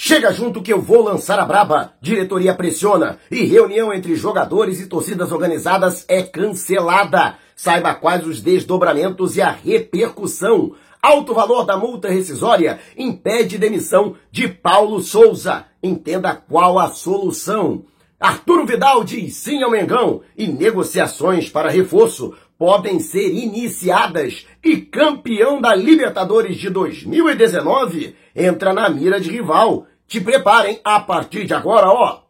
Chega junto que eu vou lançar a braba. Diretoria pressiona e reunião entre jogadores e torcidas organizadas é cancelada. Saiba quais os desdobramentos e a repercussão. Alto valor da multa rescisória impede demissão de Paulo Souza. Entenda qual a solução. Arturo Vidal diz sim ao Mengão e negociações para reforço podem ser iniciadas e campeão da Libertadores de 2019 entra na mira de rival. Te preparem a partir de agora, ó.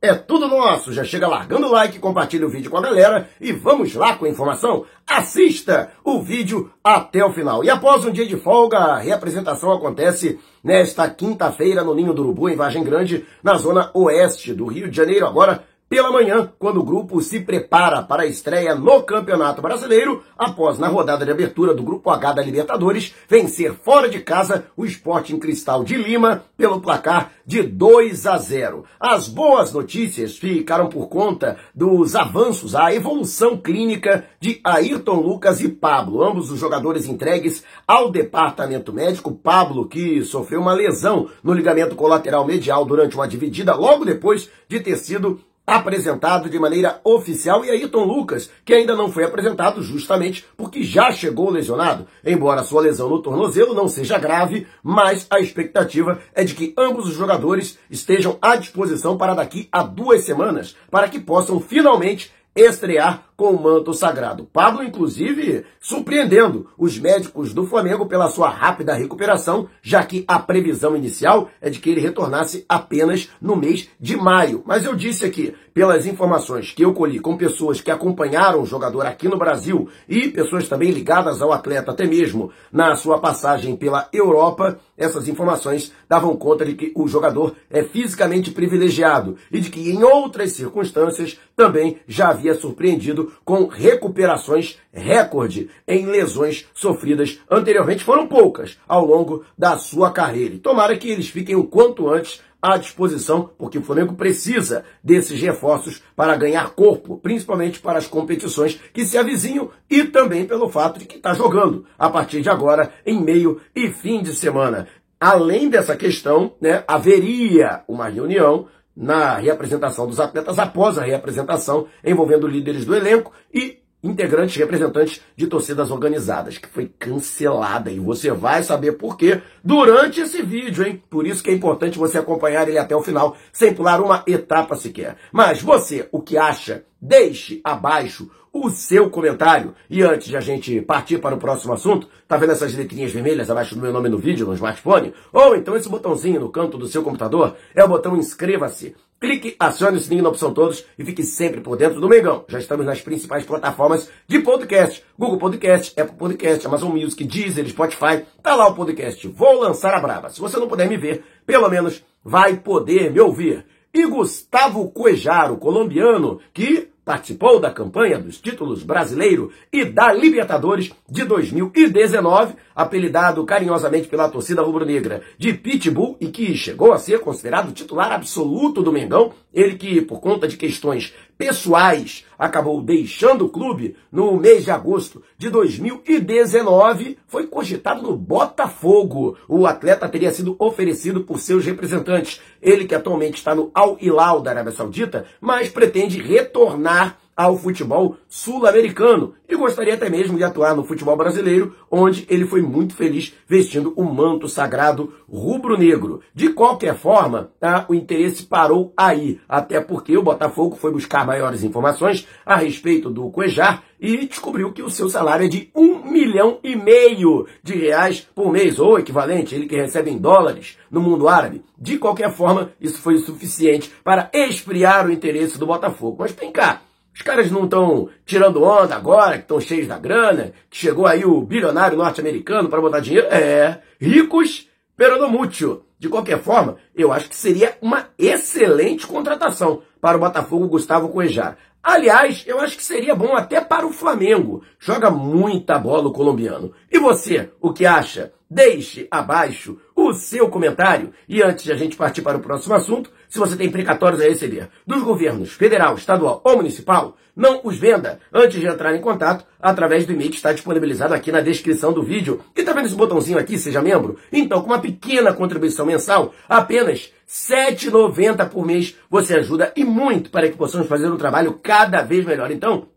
É tudo nosso. Já chega largando o like, compartilha o vídeo com a galera e vamos lá com a informação. Assista o vídeo até o final. E após um dia de folga, a reapresentação acontece nesta quinta-feira no Ninho do Urubu, em Vargem Grande, na zona oeste do Rio de Janeiro. Agora pela manhã, quando o grupo se prepara para a estreia no Campeonato Brasileiro, após na rodada de abertura do Grupo H da Libertadores, vencer fora de casa o Sporting Cristal de Lima pelo placar de 2 a 0. As boas notícias ficaram por conta dos avanços, a evolução clínica de Ayrton Lucas e Pablo, ambos os jogadores entregues ao departamento médico. Pablo, que sofreu uma lesão no ligamento colateral medial durante uma dividida logo depois de ter sido apresentado de maneira oficial, e Ayrton Lucas, que ainda não foi apresentado justamente porque já chegou lesionado. Embora sua lesão no tornozelo não seja grave, mas a expectativa é de que ambos os jogadores estejam à disposição para daqui a duas semanas, para que possam finalmente estrear com o manto sagrado. Pablo, inclusive, surpreendendo os médicos do Flamengo pela sua rápida recuperação, já que a previsão inicial é de que ele retornasse apenas no mês de maio. Mas eu disse aqui, pelas informações que eu colhi com pessoas que acompanharam o jogador aqui no Brasil e pessoas também ligadas ao atleta, até mesmo na sua passagem pela Europa, essas informações davam conta de que o jogador é fisicamente privilegiado e de que em outras circunstâncias também já havia surpreendido com recuperações recorde em lesões sofridas anteriormente. Foram poucas ao longo da sua carreira. E tomara que eles fiquem o quanto antes à disposição, porque o Flamengo precisa desses reforços para ganhar corpo, principalmente para as competições que se avizinham e também pelo fato de que está jogando a partir de agora, em meio e fim de semana. Além dessa questão, né, haveria uma reunião na reapresentação dos atletas após a reapresentação, envolvendo líderes do elenco e integrantes representantes de torcidas organizadas, que foi cancelada. E você vai saber por quê durante esse vídeo, hein? Por isso que é importante você acompanhar ele até o final, sem pular uma etapa sequer. Mas você, o que acha? Deixe abaixo o seu comentário. E antes de a gente partir para o próximo assunto, tá vendo essas letrinhas vermelhas abaixo do meu nome no vídeo, no smartphone? Ou então esse botãozinho no canto do seu computador é o botão inscreva-se. Clique, acione o sininho na opção todos e fique sempre por dentro do Mengão. Já estamos nas principais plataformas de podcast. Google Podcast, Apple Podcast, Amazon Music, Deezer, Spotify. Tá lá o podcast. Vou lançar a braba. Se você não puder me ver, pelo menos vai poder me ouvir. E Gustavo Cuejaro, colombiano, que participou da campanha dos títulos brasileiro e da Libertadores de 2019, apelidado carinhosamente pela torcida rubro-negra de Pitbull e que chegou a ser considerado titular absoluto do Mengão, ele que, por conta de questões pessoais, acabou deixando o clube no mês de agosto de 2019, foi cogitado no Botafogo. O atleta teria sido oferecido por seus representantes. Ele que atualmente está no Al Hilal da Arábia Saudita, mas pretende retornar ao futebol sul-americano e gostaria até mesmo de atuar no futebol brasileiro, onde ele foi muito feliz vestindo o manto sagrado rubro-negro. De qualquer forma, tá, o interesse parou aí, até porque o Botafogo foi buscar maiores informações a respeito do Cuejar e descobriu que o seu salário é de um milhão e meio de reais por mês, ou equivalente, ele que recebe em dólares no mundo árabe. De qualquer forma, isso foi suficiente para esfriar o interesse do Botafogo. Mas vem cá, os caras não estão tirando onda agora, que estão cheios da grana, que chegou aí o bilionário norte-americano para botar dinheiro. É, ricos, pero no mucho. De qualquer forma, eu acho que seria uma excelente contratação para o Botafogo Gustavo Cuejar. Aliás, eu acho que seria bom até para o Flamengo. Joga muita bola o colombiano. E você, o que acha? Deixe abaixo o seu comentário. E antes de a gente partir para o próximo assunto, se você tem precatórios a receber dos governos federal, estadual ou municipal, não os venda antes de entrar em contato através do e-mail que está disponibilizado aqui na descrição do vídeo. E tá vendo esse botãozinho aqui, seja membro? Então, com uma pequena contribuição mensal, apenas R$ 7,90 por mês, você ajuda e muito para que possamos fazer um trabalho cada vez melhor. Então,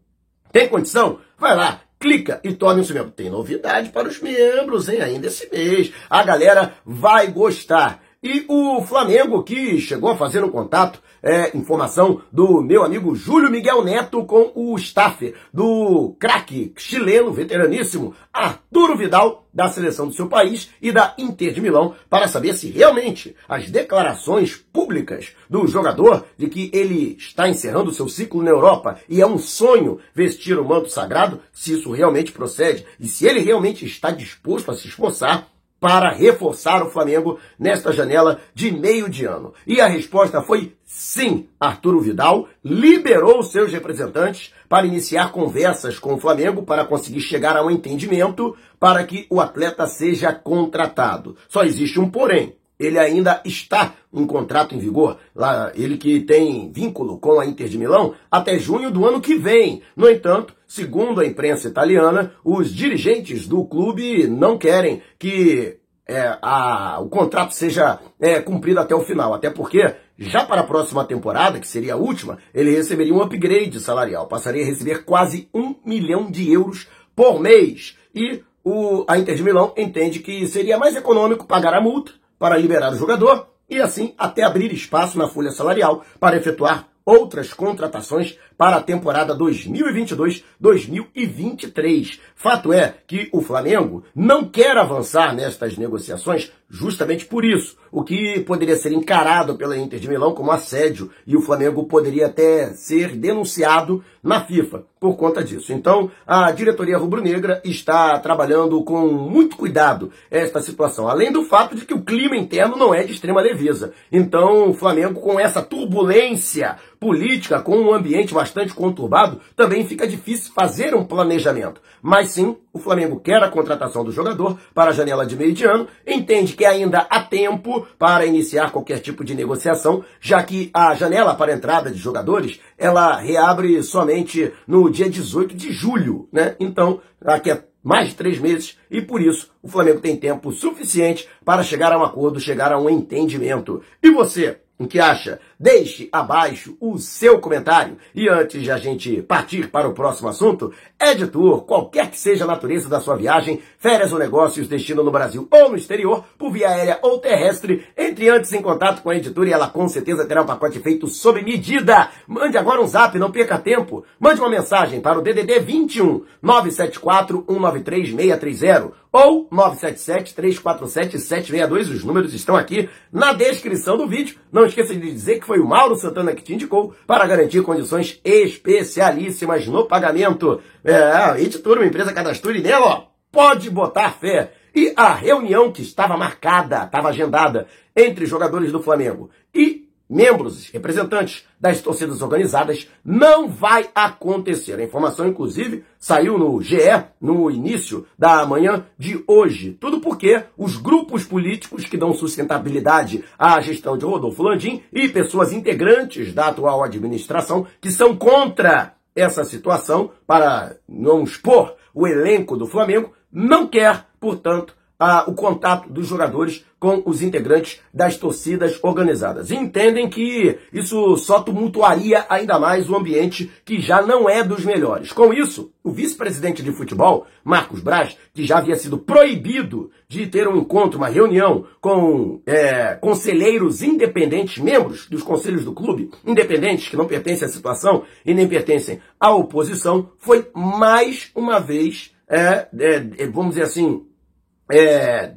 tem condição? Vai lá, clica e torne-se membro. Tem novidade para os membros, hein? Ainda esse mês. A galera vai gostar. E o Flamengo, que chegou a fazer um contato, é, informação do meu amigo Júlio Miguel Neto com o staff do craque chileno, veteraníssimo, Arturo Vidal, da seleção do seu país e da Inter de Milão, para saber se realmente as declarações públicas do jogador de que ele está encerrando seu ciclo na Europa e é um sonho vestir o manto sagrado, se isso realmente procede e se ele realmente está disposto a se esforçar para reforçar o Flamengo nesta janela de meio de ano? E a resposta foi sim. Arturo Vidal liberou seus representantes para iniciar conversas com o Flamengo para conseguir chegar a um entendimento para que o atleta seja contratado. Só existe um porém. Ele ainda está em contrato em vigor, lá ele que tem vínculo com a Inter de Milão até junho do ano que vem. No entanto, Segundo a imprensa italiana, os dirigentes do clube não querem que é, a, o contrato seja é, cumprido até o final, até porque já para a próxima temporada, que seria a última, ele receberia um upgrade salarial, passaria a receber quase um milhão de euros por mês. E o, a Inter de Milão entende que seria mais econômico pagar a multa para liberar o jogador e assim até abrir espaço na folha salarial para efetuar outras contratações para a temporada 2022-2023. Fato é que o Flamengo não quer avançar nestas negociações justamente por isso, o que poderia ser encarado pela Inter de Milão como assédio e o Flamengo poderia até ser denunciado na FIFA por conta disso. Então, a diretoria rubro-negra está trabalhando com muito cuidado esta situação, além do fato de que o clima interno não é de extrema leveza. Então, o Flamengo com essa turbulência política, com um ambiente bastante conturbado, também fica difícil fazer um planejamento. Mas sim, o Flamengo quer a contratação do jogador para a janela de meio de ano, entende que ainda há tempo para iniciar qualquer tipo de negociação, já que a janela para entrada de jogadores, ela reabre somente no dia 18 de julho, né? Então, daqui a mais de três meses e por isso o Flamengo tem tempo suficiente para chegar a um acordo, chegar a um entendimento. E você? O que acha? Deixe abaixo o seu comentário. E antes de a gente partir para o próximo assunto, editor, qualquer que seja a natureza da sua viagem, férias ou negócios, destino no Brasil ou no exterior, por via aérea ou terrestre, entre antes em contato com a editora e ela com certeza terá um pacote feito sob medida. Mande agora um zap, não perca tempo. Mande uma mensagem para o DDD 21 974 193 630 ou 977-347-762. Os números estão aqui na descrição do vídeo. Não esqueça de dizer que foi o Mauro Santana que te indicou para garantir condições especialíssimas no pagamento. É, editora, uma empresa cadastura e nela, ó, pode botar fé. E a reunião que estava marcada, estava agendada entre jogadores do Flamengo e membros, representantes das torcidas organizadas, não vai acontecer. A informação, inclusive, saiu no GE no início da manhã de hoje. Tudo porque os grupos políticos que dão sustentabilidade à gestão de Rodolfo Landim e pessoas integrantes da atual administração que são contra essa situação para não expor o elenco do Flamengo, não quer, portanto, a, o contato dos jogadores com os integrantes das torcidas organizadas. E entendem que isso só tumultuaria ainda mais o ambiente que já não é dos melhores. Com isso, o vice-presidente de futebol, Marcos Braz, que já havia sido proibido de ter um encontro, uma reunião com é, conselheiros independentes, membros dos conselhos do clube, independentes, que não pertencem à situação e nem pertencem à oposição, foi mais uma vez, é, é, vamos dizer assim, é,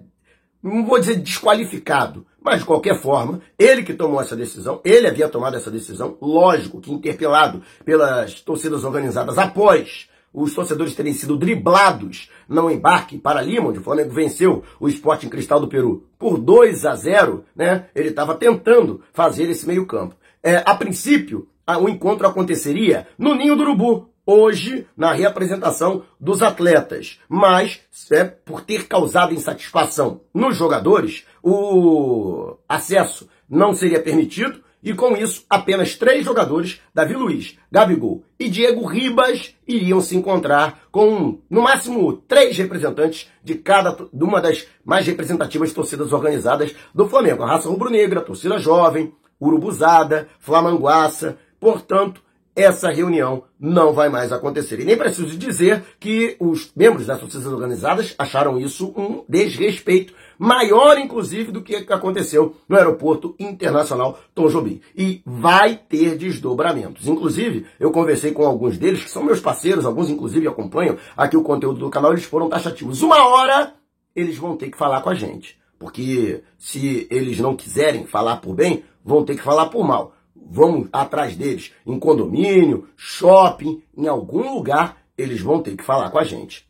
não vou dizer desqualificado, mas de qualquer forma, ele que tomou essa decisão, ele havia tomado essa decisão, lógico que interpelado pelas torcidas organizadas após os torcedores terem sido driblados no embarque para Lima, onde o Flamengo venceu o Esporte em Cristal do Peru por 2 a 0, né? Ele estava tentando fazer esse meio-campo. É, a princípio, o encontro aconteceria no Ninho do Urubu, hoje na reapresentação dos atletas, mas é por ter causado insatisfação nos jogadores, o acesso não seria permitido e com isso apenas três jogadores, Davi Luiz, Gabigol e Diego Ribas, iriam se encontrar com no máximo três representantes de cada de uma das mais representativas torcidas organizadas do Flamengo, a raça rubro-negra, torcida jovem, urubuzada, flamanguaça, portanto essa reunião não vai mais acontecer. E nem preciso dizer que os membros das torcidas organizadas acharam isso um desrespeito maior, inclusive, do que aconteceu no Aeroporto Internacional Tom Jobim. E vai ter desdobramentos. Inclusive, eu conversei com alguns deles, que são meus parceiros, alguns inclusive acompanham aqui o conteúdo do canal, eles foram taxativos. Uma hora eles vão ter que falar com a gente. Porque se eles não quiserem falar por bem, vão ter que falar por mal vamos atrás deles em condomínio, shopping, em algum lugar, eles vão ter que falar com a gente.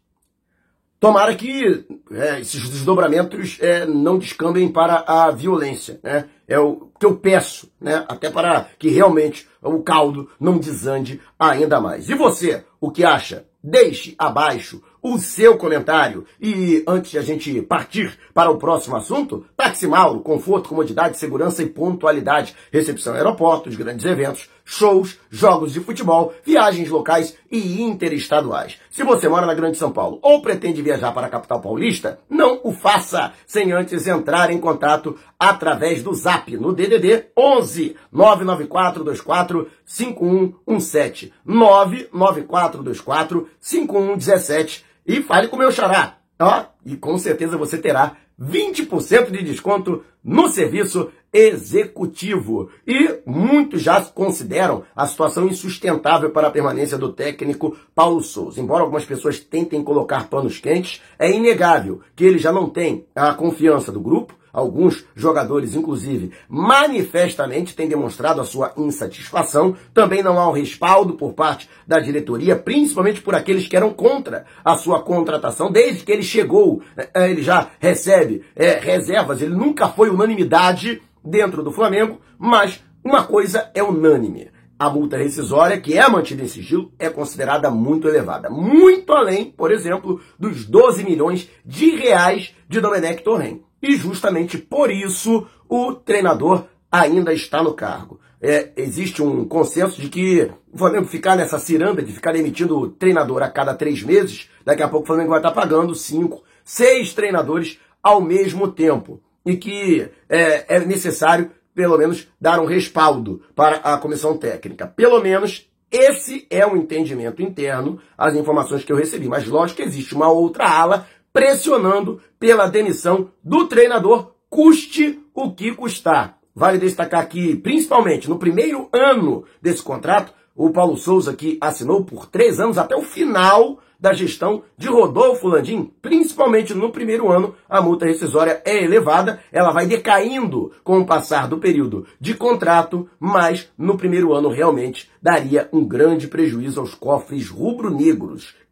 Tomara que é, esses desdobramentos é, não descambem para a violência. Né? É o que eu peço, né? até para que realmente o caldo não desande ainda mais. E você, o que acha? Deixe abaixo o seu comentário. E antes de a gente partir para o próximo assunto, Táxi Mauro, conforto, comodidade, segurança e pontualidade. Recepção aeroportos, grandes eventos, shows, jogos de futebol, viagens locais e interestaduais. Se você mora na Grande São Paulo ou pretende viajar para a capital paulista, não o faça sem antes entrar em contato através do Zap no DDD 11 99424 5117 99424 5117 e fale com o meu xará. Ó, e com certeza você terá 20% de desconto no serviço executivo. E muitos já consideram a situação insustentável para a permanência do técnico Paulo Souza. Embora algumas pessoas tentem colocar panos quentes, é inegável que ele já não tem a confiança do grupo, Alguns jogadores, inclusive, manifestamente têm demonstrado a sua insatisfação. Também não há um respaldo por parte da diretoria, principalmente por aqueles que eram contra a sua contratação. Desde que ele chegou, é, ele já recebe é, reservas. Ele nunca foi unanimidade dentro do Flamengo, mas uma coisa é unânime. A multa rescisória, que é mantida em sigilo, é considerada muito elevada. Muito além, por exemplo, dos 12 milhões de reais de Domenech Torrent. E justamente por isso o treinador ainda está no cargo. É, existe um consenso de que o Flamengo ficar nessa ciranda de ficar emitindo treinador a cada três meses, daqui a pouco o Flamengo vai estar pagando cinco, seis treinadores ao mesmo tempo. E que é, é necessário, pelo menos, dar um respaldo para a comissão técnica. Pelo menos esse é o entendimento interno, as informações que eu recebi. Mas lógico que existe uma outra ala pressionando pela demissão do treinador, custe o que custar. Vale destacar que, principalmente no primeiro ano desse contrato, o Paulo Souza que assinou por três anos até o final da gestão de Rodolfo Landim, principalmente no primeiro ano, a multa rescisória é elevada, ela vai decaindo com o passar do período de contrato, mas no primeiro ano realmente daria um grande prejuízo aos cofres rubro-negros.